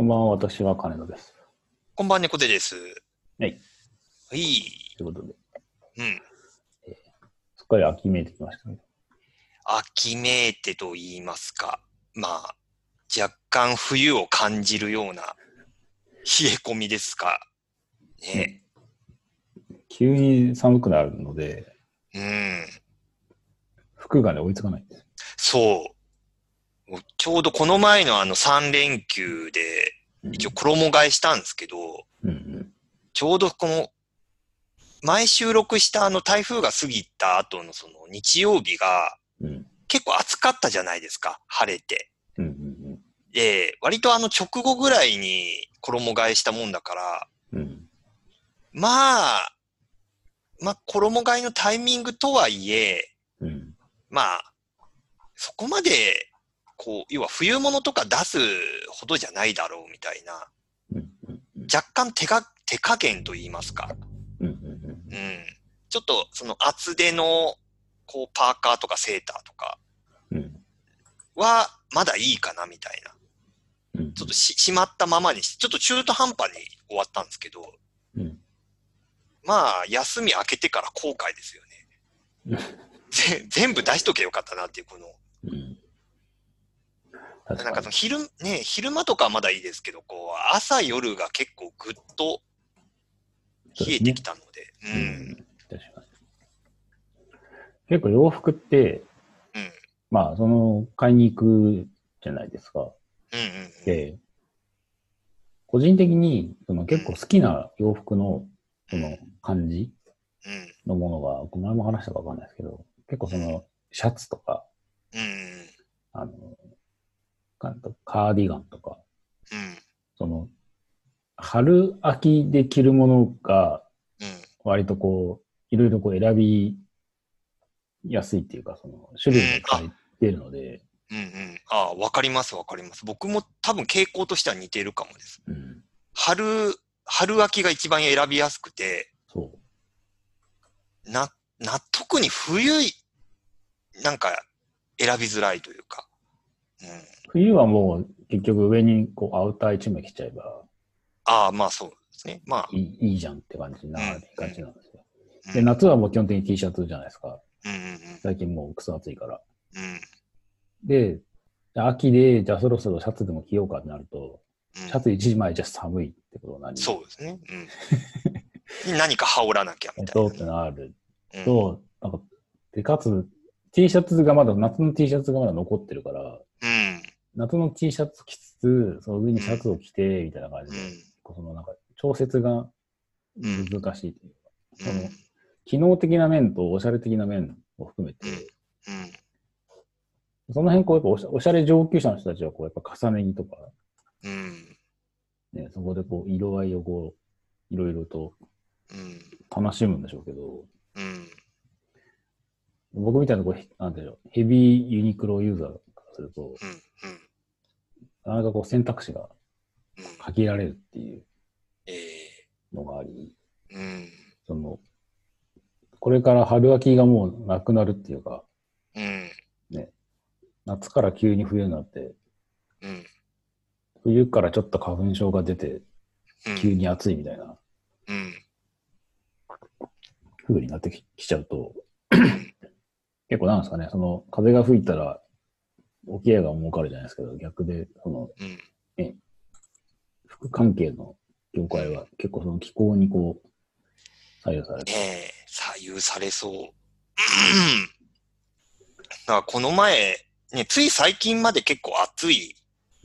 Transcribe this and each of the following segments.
こんばんは、私は金田です。こんばんは、猫背です。はい。はい。ということで、うん。すっかり秋めいてきましたね。秋めいてと言いますか。まあ、若干冬を感じるような冷え込みですか。ね。急に寒くなるので、うん。服がね、追いつかないんです。そう。ちょうどこの前のあの3連休で、うん一応衣替えしたんですけど、うんうん。ちょうどこの、前収録したあの台風が過ぎた後のその日曜日がうん。結構暑かったじゃないですか。晴れて。うんうんで、割とあの直後ぐらいに衣替えしたもんだから、うん。うん。まあ、まあ衣替えのタイミングとはいえ、うん。まあ、そこまで、こう、要は冬物とか出すほどじゃないだろうみたいな、若干手が、手加減と言いますか。うん。ちょっとその厚手の、こう、パーカーとかセーターとかうん。は、まだいいかなみたいな。うん。ちょっとし、しまったままにして、ちょっと中途半端に終わったんですけど、うん。まあ、休み明けてから後悔ですよね。ぜ全部出しとけよかったなっていう、この、うん。なんかその。昼、ね、昼間とかはまだいいですけど、こう、朝夜が結構ぐっと冷えてきたので、ううんん。確かに。結構洋服って、うん。まあ、その、買いに行くじゃないですか。うんうんうん。で、個人的に、その結構好きな洋服の、その感じうん。のものが、この前も話したかわかんないですけど、結構その、シャツとか、うん。うん。あの、なんとカーディガンとか、うん。その、春秋で着るものが、うん。割とこう、いろいろこう選びやすいっていうか、その、種類が変えてるので、うんうん。ああ、わかりますわかります。僕も多分傾向としては似てるかもです。うん、春、春秋が一番選びやすくて、そう。な、な、特に冬、なんか選びづらいというか。うん。冬はもう結局上にこうアウター一枚着ちゃえばああ、まあそうですね。まあ。いいいいじゃんって感じなうん感じなんですよ。うんで、夏はもう基本的に T シャツじゃないですか。うんうん最近もうクソ暑いから。うん。うん。で、秋で、じゃあそろそろシャツでも着ようかってなると、うんシャツ一枚じゃ寒いってことになりそうですね。うん。何か羽織らなきゃえっと、みたいなってなるね。と、なんか、で、かつ、T シャツがまだ、夏の T シャツがまだ残ってるから、うん。夏の T シャツ着つつ、その上にシャツを着て、みたいな感じで、うん。そのなんか、調節がうん。難しいというか、うん。その機能的な面とおしゃれ的な面を含めて、うん。その辺、こう、やっぱおしゃおしゃれ上級者の人たちは、こう、やっぱ重ね着とか、うん。ね、そこでこう、色合いをこう、いろいろとうん。楽しむんでしょうけど、うん。僕みたいなこう、へなんていうの、ヘビーユニクロユーザーすると、うん。なかなかこう選択肢がうん。限られるっていうえのがあり、えうん。その、これから春秋がもうなくなるっていうか、うん。夏から急に冬になって、うん。冬からちょっと花粉症が出て、うん。急に暑いみたいなうん。風になってききちゃうと、結構なんですかね、その風が吹いたら、沖合が儲かるじゃないですけど、逆で、そのうん。服関係の業界は結構その気候にこう、左右されて、ねえ、左右されそう。うんだからこの前、ね、つい最近まで結構暑い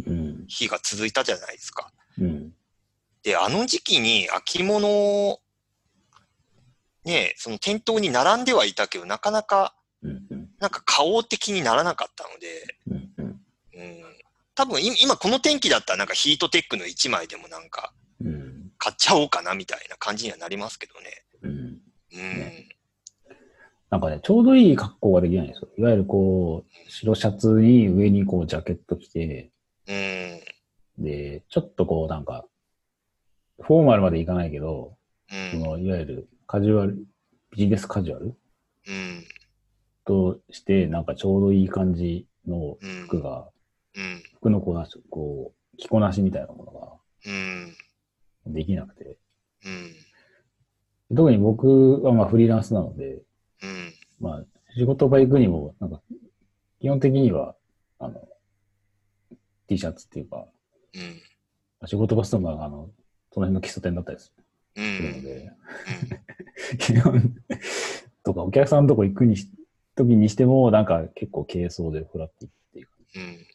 うん、日が続いたじゃないですか。うん、で、あの時期に秋物を、ね、その店頭に並んではいたけど、なかなか、なんか花王的にならなかったので、うん、うん、うん、多分い今この天気だったらなんかヒートテックの1枚でもなんかうん、買っちゃおうかなみたいな感じにはなりますけどね。うん。うん。ねなんかね、ちょうどいい格好ができないんですよ。いわゆるこう、白シャツに上にこうジャケット着て、うん。で、ちょっとこうなんか、フォーマルまでいかないけど、うん。そのいわゆるカジュアル、ビジネスカジュアルうん。として、なんかちょうどいい感じのうん。服が、うん。服のこうなんかこう、着こなしみたいなものがうん。できなくて、うん。特に僕はまあフリーランスなので、うん。まあ仕事場行くにも、なんか、基本的には、あの、T シャツっていうか、うん。仕事場ストが、あの、その辺の喫茶店だったりすうるのん。で、基本とかお客さんのとこ行くにし、時にしても、なんか結構軽装でフラッと行っていううん。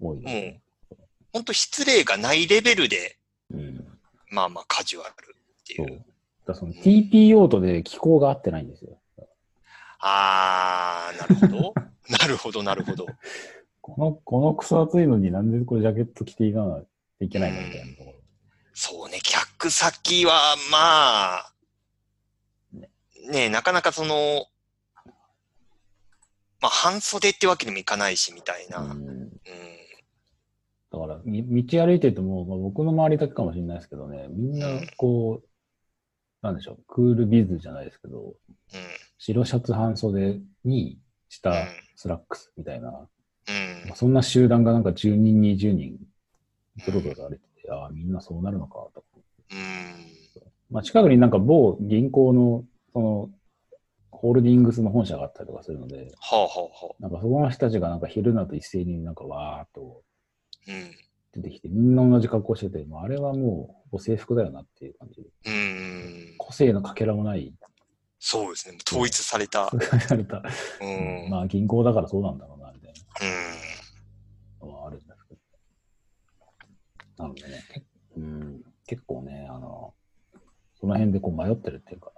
多いですね。本当失礼がないレベルで、うん。まあまあカジュアルっていそう。だう。からその TPO とで気候が合ってないんですよ。あー、なるほど。なるほど、なるほど。この、このクソ暑いのになんでこれジャケット着ていかないといけないのみたいなところ。そうね、客先は、まあ、ねねなかなかその、まあ、半袖ってわけにもいかないし、みたいな。うん。うんだから、み道歩いてても、まあ、僕の周りだけかもしれないですけどね、みんなこう、なんでしょう、クールビズじゃないですけど、うん。白シャツ半袖に下うんスラックスみたいな、うんまあ、そんな集団がなんか10人、20人、ぞろぞろ歩いてて、ああ、みんなそうなるのかと。うん。まあ、近くになんか某銀行の、その、ホールディングスの本社があったりとかするので、はあはあはあ。なんかそこの人たちがなんか昼になると一斉になんかわーっとうん。出てきて、みんな同じ格好してて、もうあれはもう制服だよなっていう感じで。うん。個性のかけらもない、そうですね。統一された。された。うん。まあ銀行だからそうなんだろうな、みたいうん。なのはあるんですけど。なのでね、けうん、結構ね、あの、その辺でこう迷ってるっていうか、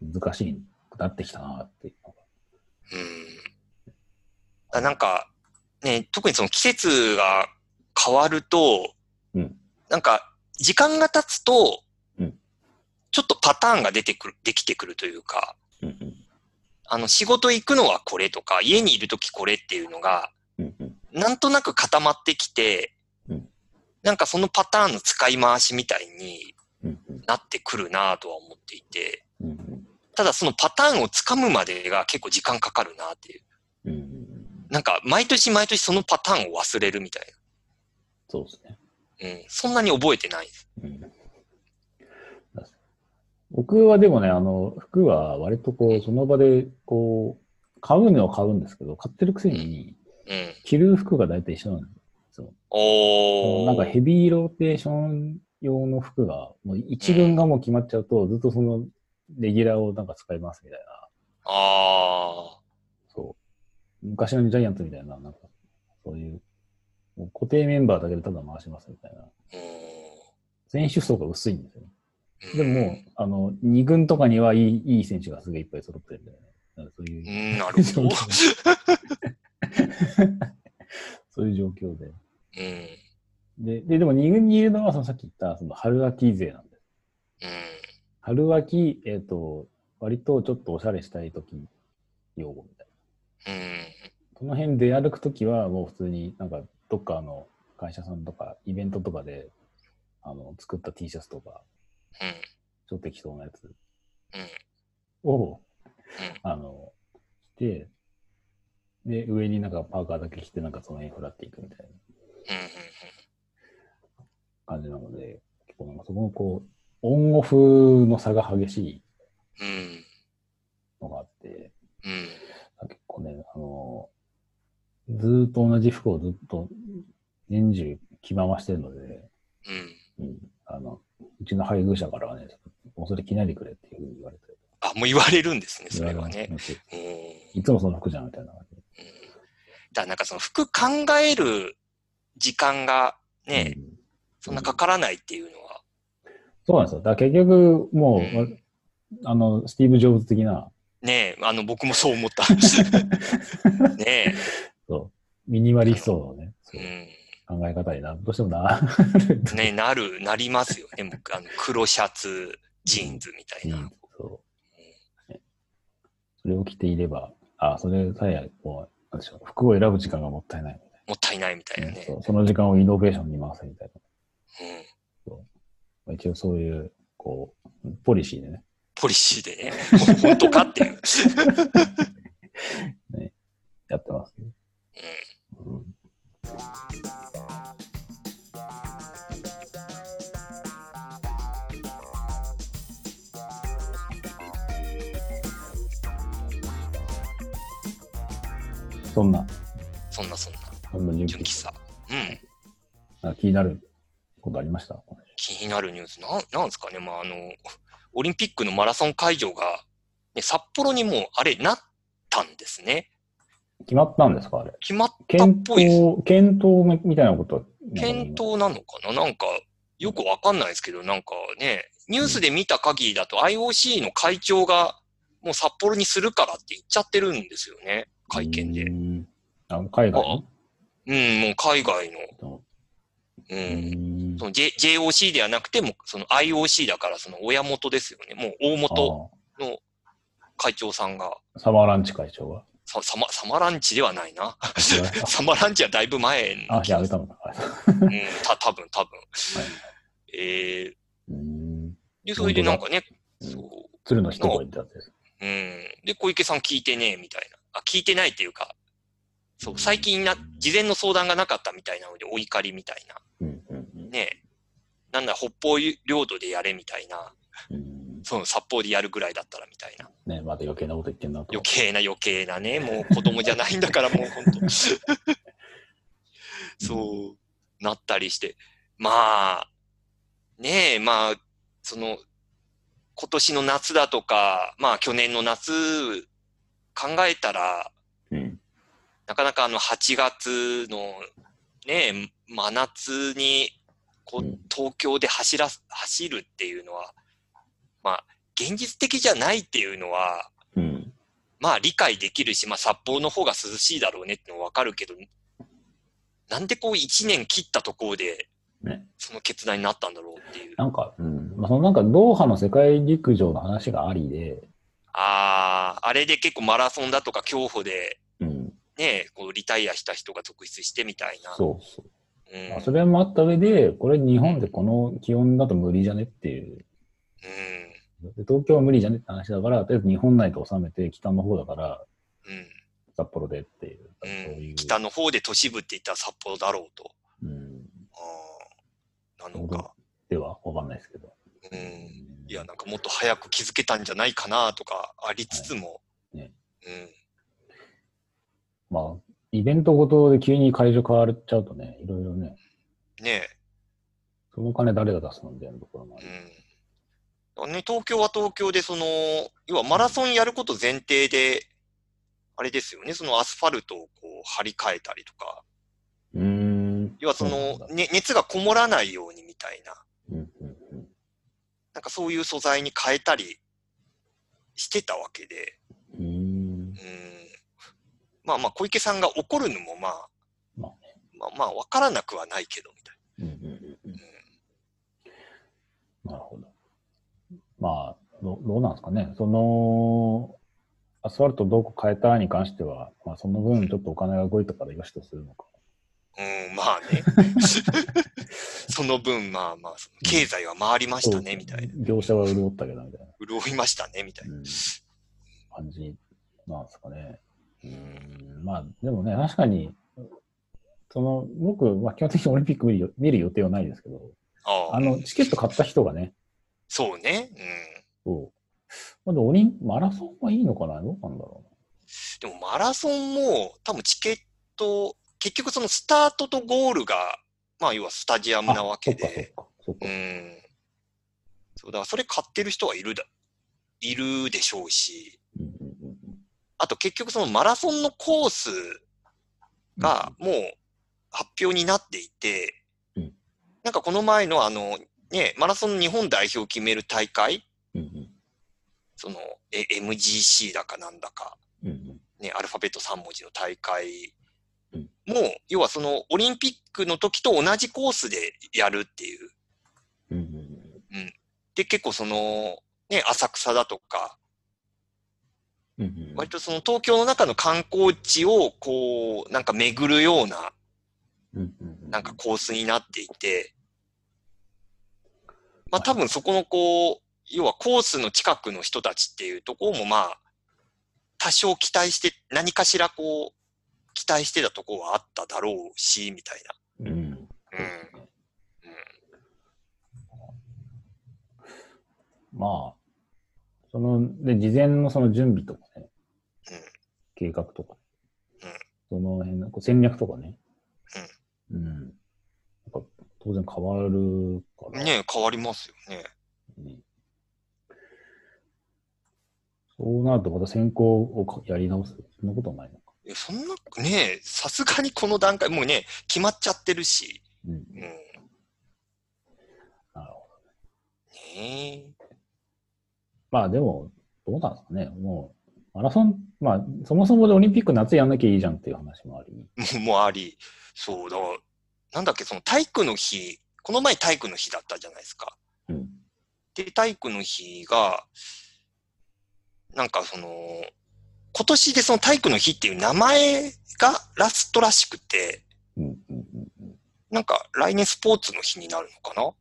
難しいくなってきたなって。いうのが。うん。あなんか、ね、特にその季節が変わると、うん。なんか、時間が経つと、うん。ちょっとパターンが出てくる、できてくるというか、うんうん。あの、仕事行くのはこれとか、家にいるときこれっていうのが、うんうん。なんとなく固まってきて、うん。なんかそのパターンの使い回しみたいになってくるなとは思っていて、ただそのパターンをつかむまでが結構時間かかるなっていう。うんうんなんか毎年毎年そのパターンを忘れるみたいそうですね。な。うん。そんなに覚えてないです。うん僕はでもね、あの、服は割とこう、その場で、こう、買うのは買うんですけど、買ってるくせに、うん。着る服が大体一緒なんですよ。おー。なんかヘビーローテーション用の服が、もう一軍がもう決まっちゃうと、ずっとその、レギュラーをなんか使いますみたいな。あそう。昔のジャイアンツみたいな、なんか、そういう、もう固定メンバーだけでただ回しますみたいな。選手層が薄いんですよね。でももう、あの、二軍とかにはいいいい選手がすげえいっぱい揃ってるんだよね。そういうう、ん、なるほど。そういう状況で。うん。で、ででも二軍にいるのは、そのさっき言った、その春秋勢なんです。うん。春秋、えっ、と、割とちょっとおしゃれしたいとき用語みたいな。うん。その辺で歩くときは、もう普通になんか、どっかの会社さんとか、イベントとかで、あの、作った T シャツとか、うん。ちょっと適当なやつうん。を、あの、着て、で、上になんかパーカーだけ着て、なんかその辺フラっていくみたいなうん。感じなので、結構なんかそこのこう、オンオフの差が激しいうん。のがあって、うん。結構ね、あの、ずーっと同じ服をずっと年中着回してるので、うん。うん、あの、うちの配偶者からはね、もうそれ着ないでくれっていうふうに言われて。あ、もう言われるんですね、それはね。いつもその服じゃんみたいな感じで。うんだからなんかその服考える時間がね、うんそんなかからないっていうのは、そうなんですよ。だ結局、もう、うんあの、スティーブ・ジョブズ的な、ねえ、あの僕もそう思った。ねそう、ミニマリストのね、そうえ、考え方にな、どうしてもな、うん。ねえ、なる、なりますよね。僕あの黒シャツ、ジーンズみたいな。うんそう。ねそれを着ていれば、あ、それさえ、こう、なんでしょう、服を選ぶ時間がもったいないもったいないみたいなな、ね。そうその時間をイノベーションに回せみたいうん。一応そういう、こう、ポリシーでね。ポリシーでね、本当かっていう。ね、やってますね。うん、そんな。そんなそんな。そんな純喫さ。うん。気になることありました？気になるニュース。なん、なんですかね。まあ、あの、オリンピックのマラソン会場が、ね、札幌にもう、あれ、なったんですね。決まったんですかあれ？決まったっ検ぽいです。討、検討みたいなことは？検討なのかな？なんか、よくわかんないですけど、なんかね、ニュースで見た限りだと IOC の会長が、もう札幌にするからって言っちゃってるんですよね。会見で。ううん、んあ海外のもう海外の。とう。うんんその J、JOC ではなくても、その IOC だから、その親元ですよね。もう大元の会長さんが、あサマーランチ会長が？さサマサマランチではないな。サマ ランチはだいぶ前のあ、やめたのか。うん、た、多分多分えー、うんで、それでなんかね、うんそう。鶴の一声ってやつです。うん。で、小池さん聞いてねえ、みたいな。あ、聞いてないっていうか、そう、最近な、事前の相談がなかったみたいなので、お怒りみたいな。ねえ。なんだ、北方領土でやれみたいな。うんその札幌でやるぐらいだったらみたいな。ね、また余計なこと言ってんなと。余計な余計なね、もう子供じゃないんだから、もう本当。そう、なったりして。まあ、ねえ、まあ、その、今年の夏だとか、まあ去年の夏考えたら、うん。なかなかあの8月のね、真夏にこううん東京で走らす、走るっていうのは、まあ現実的じゃないっていうのは、うん。まあ理解できるし、まあ札幌の方が涼しいだろうねってのはわかるけど、なんでこう1年切ったところでね。その決断になったんだろうっていう。なんか、うん。まあ、そのなんか、ドーハの世界陸上の話がありで、ああ、あれで結構マラソンだとか競歩でうん。ね、こうリタイアした人が続出してみたいな。そうそう。うん。まあ、それもあった上で、これ日本でこの気温だと無理じゃねっていう。うん。で東京は無理じゃねって話だから、とりあえず日本内で収めて、北の方だから、うん。札幌でっていう。う、いうん北の方で都市部って言ったら札幌だろうと。うん。ああ、なのか。では、わかんないですけど。うん。いや、なんかもっと早く気づけたんじゃないかなとかありつつも。はいねうん。まあ、イベントごとで急に会場変わっちゃうとね、いろいろね、ねその金誰が出すのみたいなところもあえ。る。うん。ね、東京は東京で、その、要はマラソンやること前提で、あれですよね、そのアスファルトをこう張り替えたりとか、うーん。要はそうのね、熱がこもらないようにみたいな、うんうんうんなんかそういう素材に変えたりしてたわけで。まあまあ、小池さんが怒るのもまあ、まあまあまあ、わからなくはないけど、みたいうんうんうんうんな。なるほど。まあ、どどうなんですかね。その、アスファルトどうこ変えたに関しては、まあ、その分ちょっとお金が動いたからよしとするのか。うん、うん、まあね。その分、まあまあ、経済は回りましたね、みたいな。業者は潤ったけど、みたいな、潤いましたね、みたいな。うん、感じなんですかね。うん、まあ、でもね、確かに、その、僕、まあ、基本的にオリンピック見るよ見る予定はないですけど、あああの、チケット買った人がね、そうね。うん。そう。まだオリン、マラソンはいいのかな？どうなんだろでもマラソンも多分チケット、結局そのスタートとゴールが、まあ要はスタジアうムなわけで、そっか。うん。そうだそれ買ってる人はいるだ、いるでしょうし、あと結局そのマラソンのコースがもう発表になっていて、うん。なんかこの前のあの、ね、マラソンの日本代表を決める大会、その、え MGC だかなんだか、ね、アルファベット3文字の大会うん。も、要はそのオリンピックの時と同じコースでやるっていう。うん。で、結構その、ね、浅草だとか、割とその東京の中の観光地をこう、なんか巡るような、なんかコースになっていて、まあ多分そこのこう、要はコースの近くの人たちっていうところもまあ、多少期待して、何かしらこう、期待してたところはあっただろうし、みたいな。うん。うん。まあ、その、で、事前のその準備と計画とか、うんその辺のこう戦略とかね。うん。やっぱ当然変わるから。ね変わりますよね。ねそうなるとまた選考をかやり直す。そんなことはないのか。いやそんな、ねさすがにこの段階、もうね、決まっちゃってるし。うん。うん。なるほど。ねまあでも、どうなんですかね。もう、マラソン、まあ、そもそもでオリンピック夏やんなきゃいいじゃんっていう話もあり。え。もうあり。そうだ。なんだっけ、その体育の日、この前体育の日だったじゃないですか。うん。で、体育の日が、なんかその、今年でその体育の日っていう名前がラストらしくて、なんか来年スポーツの日になるのかな？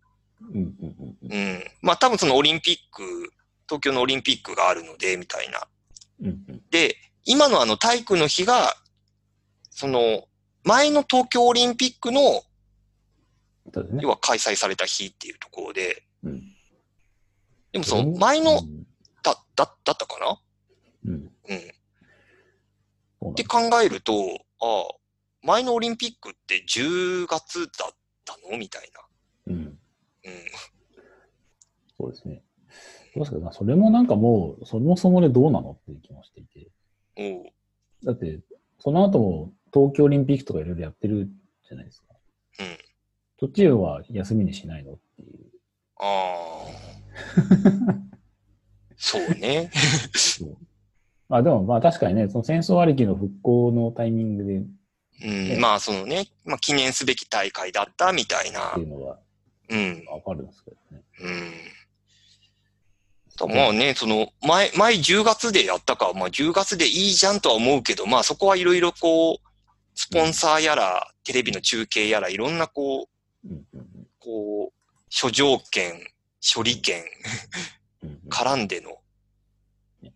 うん。まあ多分そのオリンピック、東京のオリンピックがあるので、みたいな。で、今のあの体育の日が、その、前の東京オリンピックの、要。は開催された日っていうところで、うん。でもその前のうん、だ、だ、だったかな？うん。うん。って考えると、ああ、前のオリンピックって10月だったの？みたいな。うん。うん。そうですね。どうですそれもなんかもう、そもそもでどうなのっていう気もしていて。おうだって、その後も東京オリンピックとかいろいろやってるじゃないですか。うん。途中は休みにしないのっていう。ああ。そうね。まあでもまあ確かにね、その戦争ありきの復興のタイミングでっうん。まあそのね、まあ記念すべき大会だったみたいなてい。うのはうん。わかるんですけどね。うん。だまあね、その、前、前10月でやったか、まあ10月でいいじゃんとは思うけど、まあそこはいろいろこう、スポンサーやら、テレビの中継やら、いろんなこう、こう、諸条件、処理権、絡んでのね、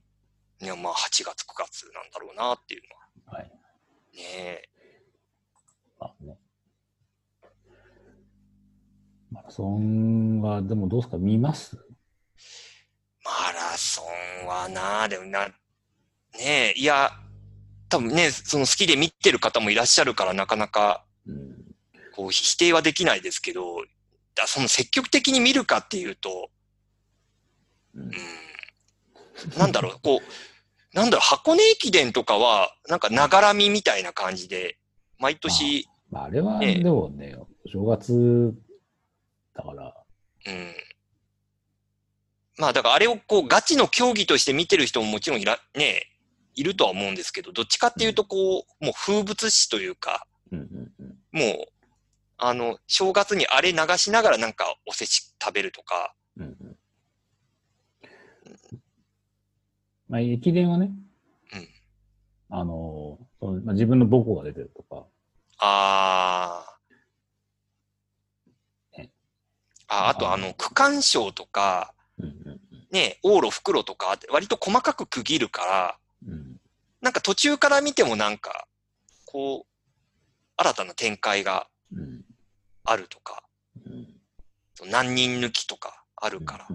ね、まあ8月、9月なんだろうなっていうのは。はい。ねえ。まあね。マラソンは、でもどうですか見ますマラソンはな、でもな、ねえ、いや、多分ね、その好きで見てる方もいらっしゃるからなかなか、うん。こう否定はできないですけど、だその積極的に見るかっていうと、うんうん、なんだろう、こう、なんだろう、箱根駅伝とかは、なんかながらみみたいな感じで、毎年、まあ、あれは、ねでもね、正月だから、うん。まあだからあれをこうガチの競技として見てる人ももちろんいら、ね、いるとは思うんですけど、どっちかっていうとこう、もう風物詩というか。もう、あの、正月にあれ流しながらなんかおせち食べるとか、うんうん。まあ、駅伝はね、うん。あの、そのまあ、自分の母校が出てるとか、あー。ね。あ、あとあの、区間賞とか、ね、往路、袋とか、割と細かく区切るから、うん。なんか途中から見てもなんか、こう、新たな展開がうんあるとか、うん。何人抜きとかあるから。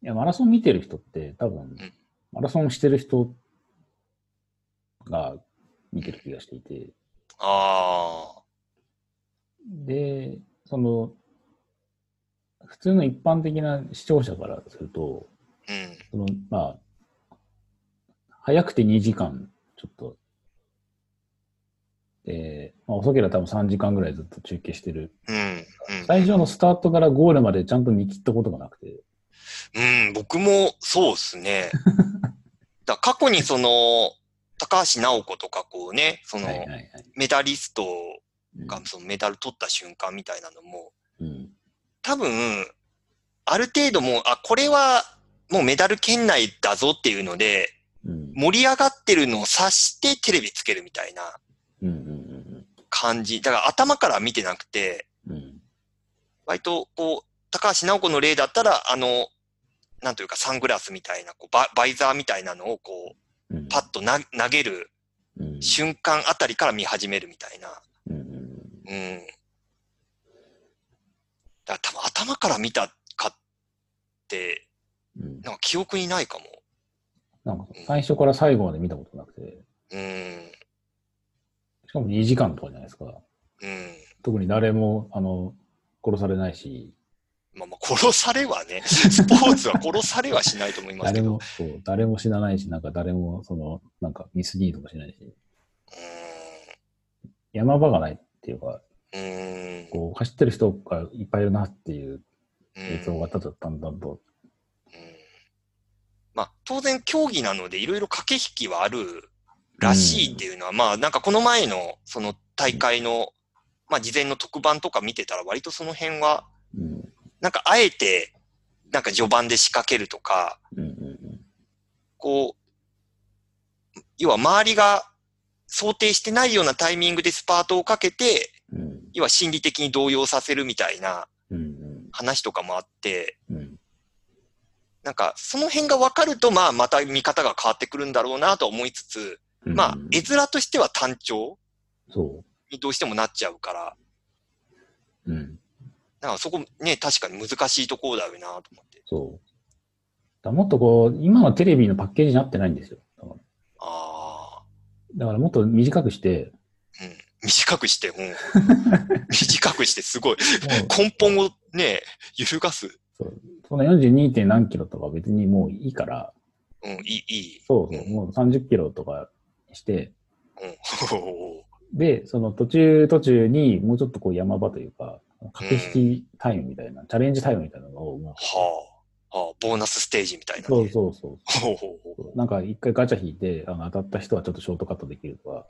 いや、マラソン見てる人って多分、ん。マラソンしてる人が見てる気がしていて、ああ。で、その、普通の一般的な視聴者からすると、うん。その、まあ、早くて2時間、ちょっと、で、まあ、遅ければ多分3時間ぐらいずっと中継してる。うん。うん。最初のスタートからゴールまでちゃんと見切ったことがなくて、うん、僕もそうですね。だ過去にその、高橋直子とかこうね、その、はいはいはい。メダリストうんがそのメダル取った瞬間みたいなのも、うん。多分、ある程度もう、あ、これはもうメダル圏内だぞっていうので、うん。盛り上がってるのを察してテレビつけるみたいな感じ。だから頭から見てなくて。割とこう、高橋直子の例だったら、あの、なんというかサングラスみたいな、こうババイザーみたいなのをこう、うん。パッとな投げるうん瞬間あたりから見始めるみたいな。うん。だから多分頭から見たかって、うん。なんか記憶にないかも。なんか最初から最後まで見たことなくて、うん。しかも2時間とかじゃないですか。うん。特に誰も、あの、殺されないし、まあまあ、殺されはね、スポーツは殺されはしないと思いますけど。誰も、そう、誰も死なないし、なんか誰も、その、なんかミスリードもしないし、山場がないっていうか、こう、走ってる人がいっぱいいるなっていう。映像がただだんだんと、うん。まあ、当然競技なのでいろいろ駆け引きはあるらしいっていうのは、まあなんかこの前のその大会の、まあ事前の特番とか見てたら割とその辺は、うん、なんかあえて、なんか序盤で仕掛けるとか、こう、要は周りが想定してないようなタイミングでスパートをかけて、うん、要は心理的に動揺させるみたいなうん、話とかもあって、うん、うん、なんかその辺が分かると、まあまた見方が変わってくるんだろうなと思いつつ、うんまあ絵面としては単調そにどうしてもなっちゃうから、う、うん、なんかそこね、確かに難しいところだよなと思って。そう。だもっとこう、今のテレビのパッケージになってないんですよ。だからああ、だからもっと短くして、うん。短くして、うん。短くしてすごい。根本をね、揺るがす。その 42. 点何キロとか別にもういいから、うん、いい、いい。そうそう、うんもう30キロとかにして、うん。で、その途中途中にもうちょっとこう山場というか、駆け引きタイムみたいな、チャレンジタイムみたいなのをはあ。はあ、ボーナスステージみたいな、ね。そうそうそう。なんか一回ガチャ引いて、あの当たった人はちょっとショートカットできるとか、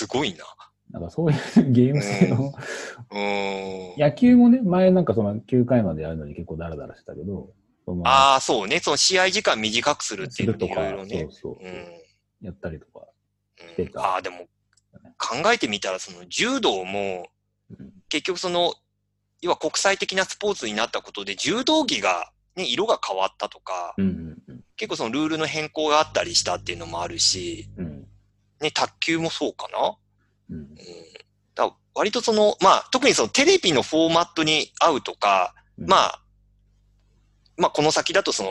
すごいな。なんかそういうゲーム性の、うーん。野球もね、前なんかその9回までやるのに結構ダラダラしてたけど、ああ、そうね。その試合時間短くするっていうのもいろいろね。そうそう、うん。やったりとか。うんてたああ、でも、考えてみたら、その柔道も、うん結局その、要は国際的なスポーツになったことで、柔道着が、ね、色が変わったとか、うんうんうん結構そのルールの変更があったりしたっていうのもあるし、うんね、卓球もそうかな？うんうん。だ割とその、まあ、特にそのテレビのフォーマットに合うとか、うんまあ、まあ、この先だとその、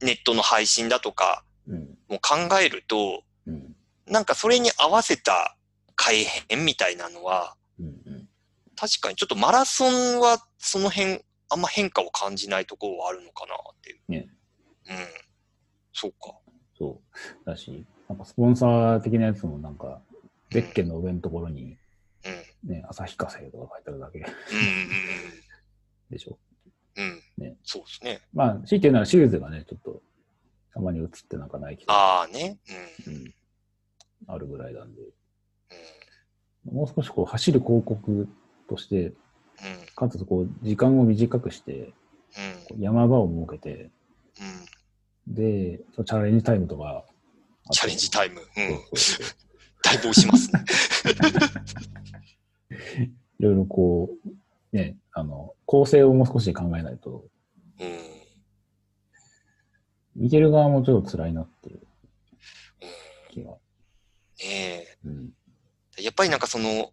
ネットの配信だとかうんも考えると、うんなんかそれに合わせた改変みたいなのは、うんうん確かにちょっとマラソンはその辺、あんま変化を感じないところはあるのかなっていう。ね。うん。そうか。そう。だし、なんかスポンサー的なやつもなんか、ゼッケンの上のところに、うん。ね、旭化成とか書いてあるだけでしょ。うん。ねそうですね。まあ、強いて言うならシューズがね、ちょっと、たまに映ってなんかないけど、ああね。うん。うん、あるぐらいなんで、うん。もう少しこう、走る広告として、うん。かつこう、時間を短くして、山場を設けて。で、チャレンジタイムとか、チャレンジタイム。うん。だいぶ押しますね。いろいろこう、ね、あの、構成をもう少し考えないと、うん。見てる側もちょっと辛いなっていう気が。ねえ。うん。やっぱりなんかその、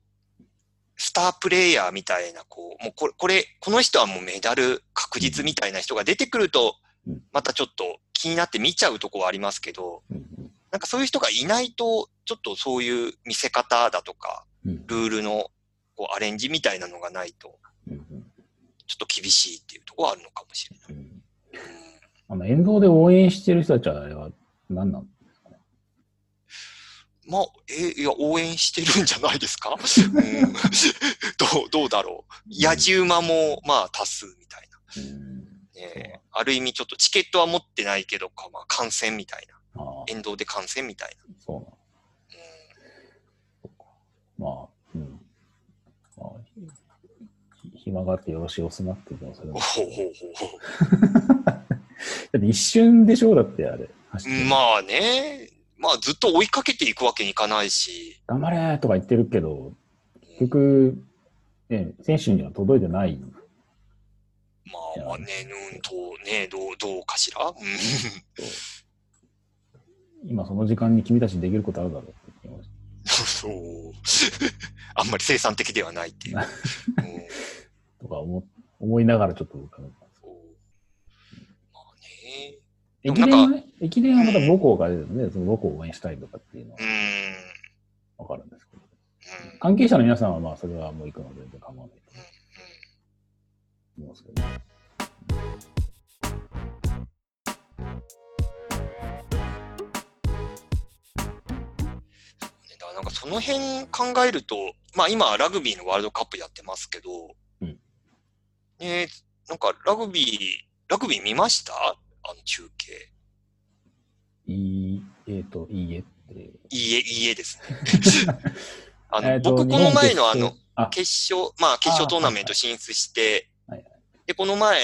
スタープレイヤーみたいな、こう、もうこれ、これ、この人はもうメダル確実みたいな人が出てくるとうん、またちょっと気になって見ちゃうとこはありますけど、うんなんかそういう人がいないと、ちょっとそういう見せ方だとか、うんルールのこうアレンジみたいなのがないと、ちょっと厳しいっていうところはあるのかもしれない。あの、沿道で応援してる人たちはあれは何なん？まあ、え、いや、応援してるんじゃないですか、うん、どう、どうだろう？野じ馬も、まあ、多数みたいな。うん。ね、ある意味ちょっとチケットは持ってないけどか、まあ、観戦みたいな。ああ、沿道で観戦みたいな。そうなの。まあ、うん。まあ、ひ暇があってよろしいおすなってもそれうん、ほうほうほうほ だって一瞬でしょ？だってあれ。まあね、まあずっと追いかけていくわけにいかないし、頑張れとか言ってるけど、結局、ね、選手には届いてない。まあね、うんとね、どう、どうかしら？うん今その時間に君たちにできることあるだろうって言ってましそう。あんまり生産的ではないっていう。うんたとか思思いながらちょっと伺ったんですそうまあね。駅伝はね、駅伝はまた母校が出るので、その母校を応援したいとかっていうのはう。ん。わかるんですけど。うん。うん。関係者の皆さんはまあそれはもう行くので全然構わないと思いますけどね。かその辺考えると、まあ今ラグビーのワールドカップやってますけど、うんねなんかラグビー、ラグビー見ました？あの中継。いい、えっ、と、いいえって。いいえ、いいえですね。あの、僕この前のあの決、勝まあ決勝トーナメント進出してはいはい、で、この前、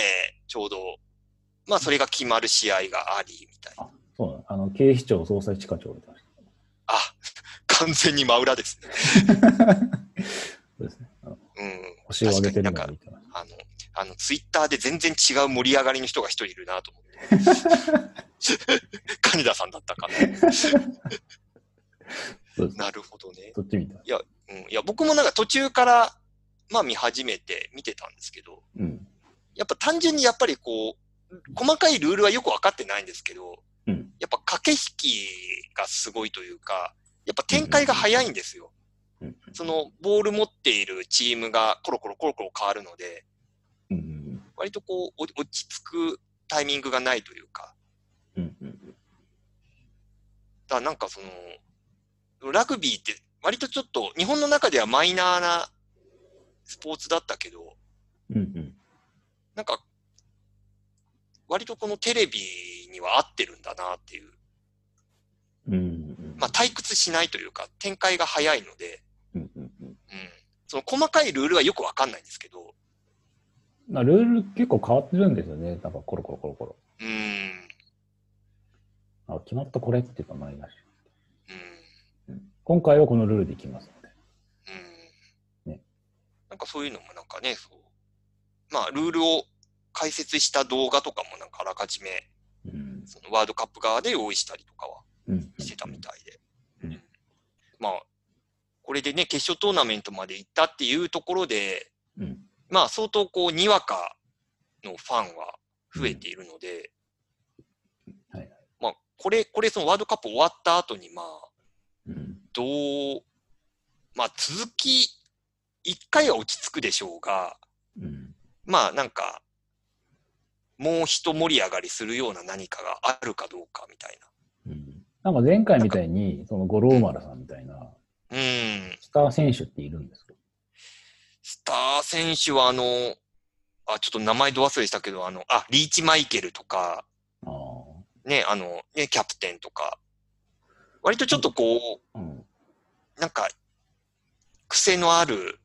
ちょうど、まあそれが決まる試合があり、みたいな。あ、そうなの。あの、警視庁捜査一課長みたいな。あ、完全に真裏ですね。そうですね。あのうん。星を上げてるの確かにがいいかな。あの、あの、ツイッターで全然違う盛り上がりの人が一人いるなと思って。金田さんだったか。な。なるほどね。そったい。うん。いや、僕もなんか途中から、まあ見始めて見てたんですけど、うん。やっぱ単純にやっぱりこう、細かいルールはよく分かってないんですけど、うん。やっぱ駆け引きがすごいというか、やっぱ展開が早いんですよ。うん。そのボール持っているチームがコロコロコロコロ変わるので。割とこう、お落ち着くタイミングがないというか。だからなんかその、ラグビーって割とちょっと日本の中ではマイナーなスポーツだったけど。なんか、割とこのテレビには合ってるんだなっていう。うん。うん。まあ退屈しないというか、展開が早いので、うん。うん。その細かいルールはよくわかんないんですけど、まあ、ルール結構変わってるんですよね。なんかコロコロコロコロ。うん、あ、決まったこれっていうかないなし。うん、うん今回はこのルールでいきますので。うん。ねなんかそういうのもなんかね、そう。まあ、ルールを解説した動画とかもなんかあらかじめ、うん。そのワールドカップ側で用意したりとかはうん。してたみたいこれでね、決勝トーナメントまで行ったっていうところで、うん。まあ、相当こう、にわかのファンは増えているので、はいはい。まあ、これ、これ、そのワールドカップ終わった後に、まあ、うん。どう、まあ、続き、一回は落ち着くでしょうが、うん。まあ、なんか、もう一盛り上がりするような何かがあるかどうかみたいうん。なんか前回みたいに、その五郎丸さんみたいな、な。うん。スター選手っているんですか？スター選手は、あの、あ、ちょっと名前ど忘れしたけど、あの、あ、リーチマイケルとか。ね、あの、ね、キャプテンとか、割とちょっとこう、うん。なんか、癖のある、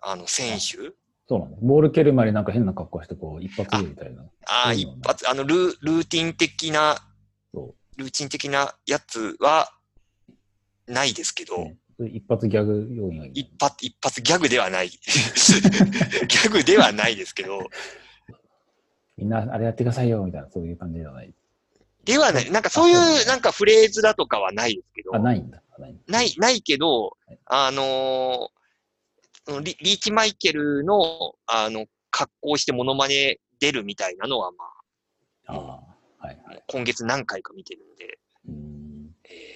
あの、選手？そうなんだ。ボール蹴る前になんか変な格好して、こう、一発でみたいな。ああ、一発、あの、ルー、ルーティン的な、そルーティン的なやつは、ないですけど、一発ギャグ要因一発、一発ギャグではない。ギャグではないですけど、みんなあれやってくださいよ、みたいな、そういう感じじゃない。ではない。なんかそういう、なんかフレーズだとかはないですけど、あ、ないんだ。ないない、けどはい、あのーリリーチマイケルの、あの、格好してモノマネ出るみたいなのは、まああ、はいはい。あ、今月何回か見てるんで、うーん、え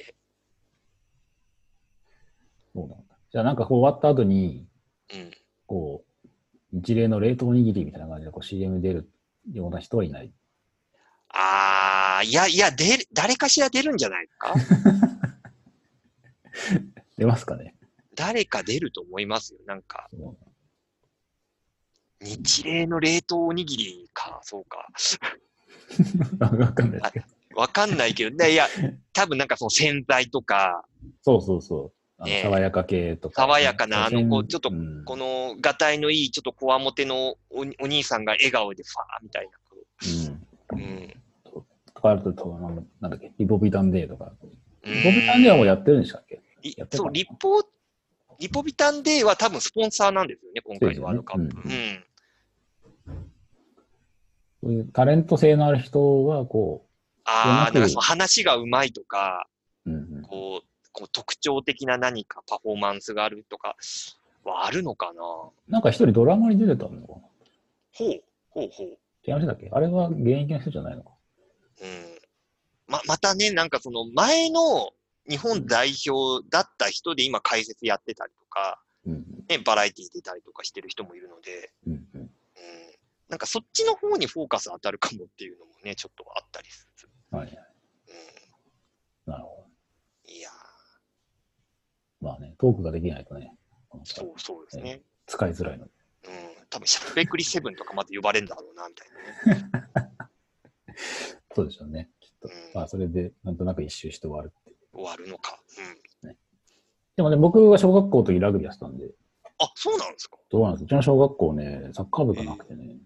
そうなんだ。じゃあなんかこう終わった後に、ーうん。こう、一例の冷凍握りみたいな感じでこう CM 出るような人はいない。あー、いや、いや、出る、誰かしら出るんじゃないか？出ますかね？誰か出ると思いますよ。なんか、日例の冷凍おにぎりか、そうか。わかんない。わかんないけど、ねいや、多分なんかその洗剤とか、そうそうそう。ねえ爽やか系とか。爽やかなあのこうちょっとうんこの、がたいのいい、ちょっとこわもてのおお兄さんが笑顔でファーみたいな。うん。うん。とかあると、となんだっけ、リポビタンデーとか。うんリポビタンデーはもうやってるんでしたっけ？そう、リポ、リポビタンデーは多分スポンサーなんですよね、今回のワールドカップ。そうですうん。そういうタレント性のある人は、こああ、うまくだからその話がうまいとか、う、うんうん、こう、こう特徴的な何かパフォーマンスがあるとかはあるのかな？ほなんか一人ドラマに出てたのかな？う、ほうほう。違いましたっけ？あれは現役の人じゃないのかうん。ま、またね、なんかその前の日本代表だった人で今解説やってたりとか、うん。ね、バラエティ出たりとかしてる人もいるので、うん。うん。うん、なんかそっちの方にフォーカス当たるかもっていうのもね、ちょっとあったりする。はいはい。うなるほど。まあね、トークができないとね、ー、そうそうですね。使いづらいので。うん、多分しゃべくりセブンとかまで呼ばれるんだろうな、みたいなね。そうでしょうね。きっと。うんまあ、それで、なんとなく一周して終わるって。終わるのか。うん。でもね、僕は小学校の時ラグビーやってたんで、あ、そうなんですかどうなんですうちの小学校ね、サッカー部がなくてね、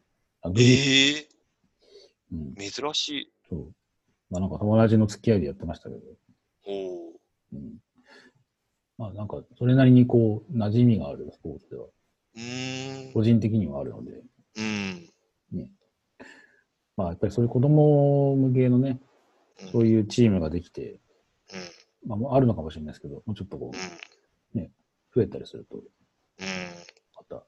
ラグビー、ええうん、珍しい。そう。まあなんか友達の付き合いでやってましたけど、おお。うん。まあなんか、それなりにこう、馴染みがあるスポーツでは、うーん。個人的にはあるので、うん。まあやっぱりそういう子供向けのね、うんそういうチームができて、うん。まああるのかもしれないですけど、もうちょっとこう、うん。増えたりすると、うん。また、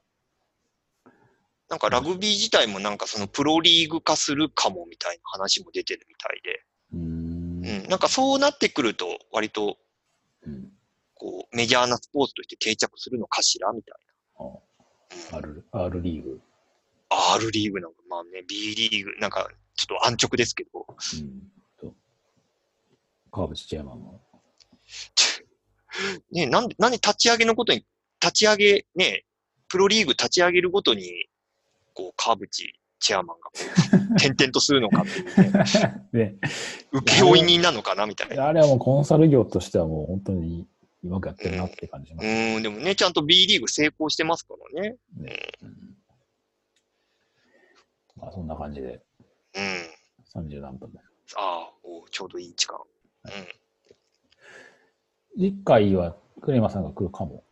なんかラグビー自体もなんかそのプロリーグ化するかもみたいな話も出てるみたいで、うーん。うん、なんかそうなってくると割とうん。こうメジャーなスポーツとして定着するのかしらみたいあな。うん R、R リーグ。R リーグなんか、まあね、B リーグ、なんかちょっと安直ですけど、うん。と、川淵チェアマンも。ね、なんで、なんで立ち上げのことに、立ち上げ、ね、プロリーグ立ち上げるごとに、こう、川淵チェアマンが 転々とするのかっていうね、で、請負人なのかなみたいな。あれはもうコンサル業としてはもう本当にうまくやってるなって感じします。うん、でもね、ちゃんと B リーグ成功してますからね。ねうんまあそんな感じでうん。30何分です。ああ、おちょうどいい時間。うん。次回はクレマさんが来るかも。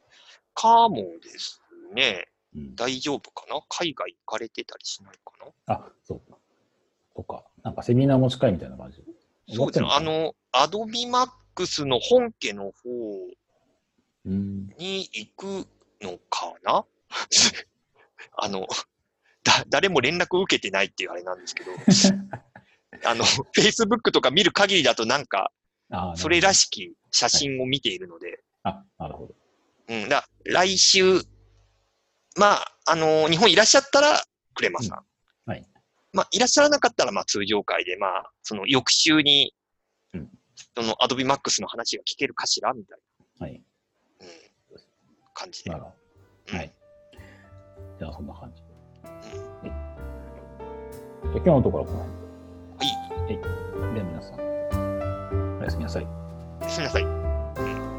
かもですね。うん、大丈夫かな？海外行かれてたりしないかな？あ、そうか。とか、なんかセミナー持ち会みたいな感じ。そうですね。あの、アドビマックスの本家の方うん。に行くのかな？あの、だ、誰も連絡を受けてないっていうあれなんですけど、あの、Facebook とか見る限りだとなんか、あそれらししき写真を見ているので、あ、なるほど。うん、だ来週、まあ、あの日本いらっしゃったら、クレマさん。うんはい。まあ、いらっしゃらなかったら、まあ、通常会で、まあ、その翌週に、うんそのアドビマックスの話が聞けるかしらみたいはい。な、うん、感じで。なるほど。はい。じゃあそんな感じ。はい。じゃあ今日のところはこの辺で。はい。では皆さん、おやすみなさい。すみません。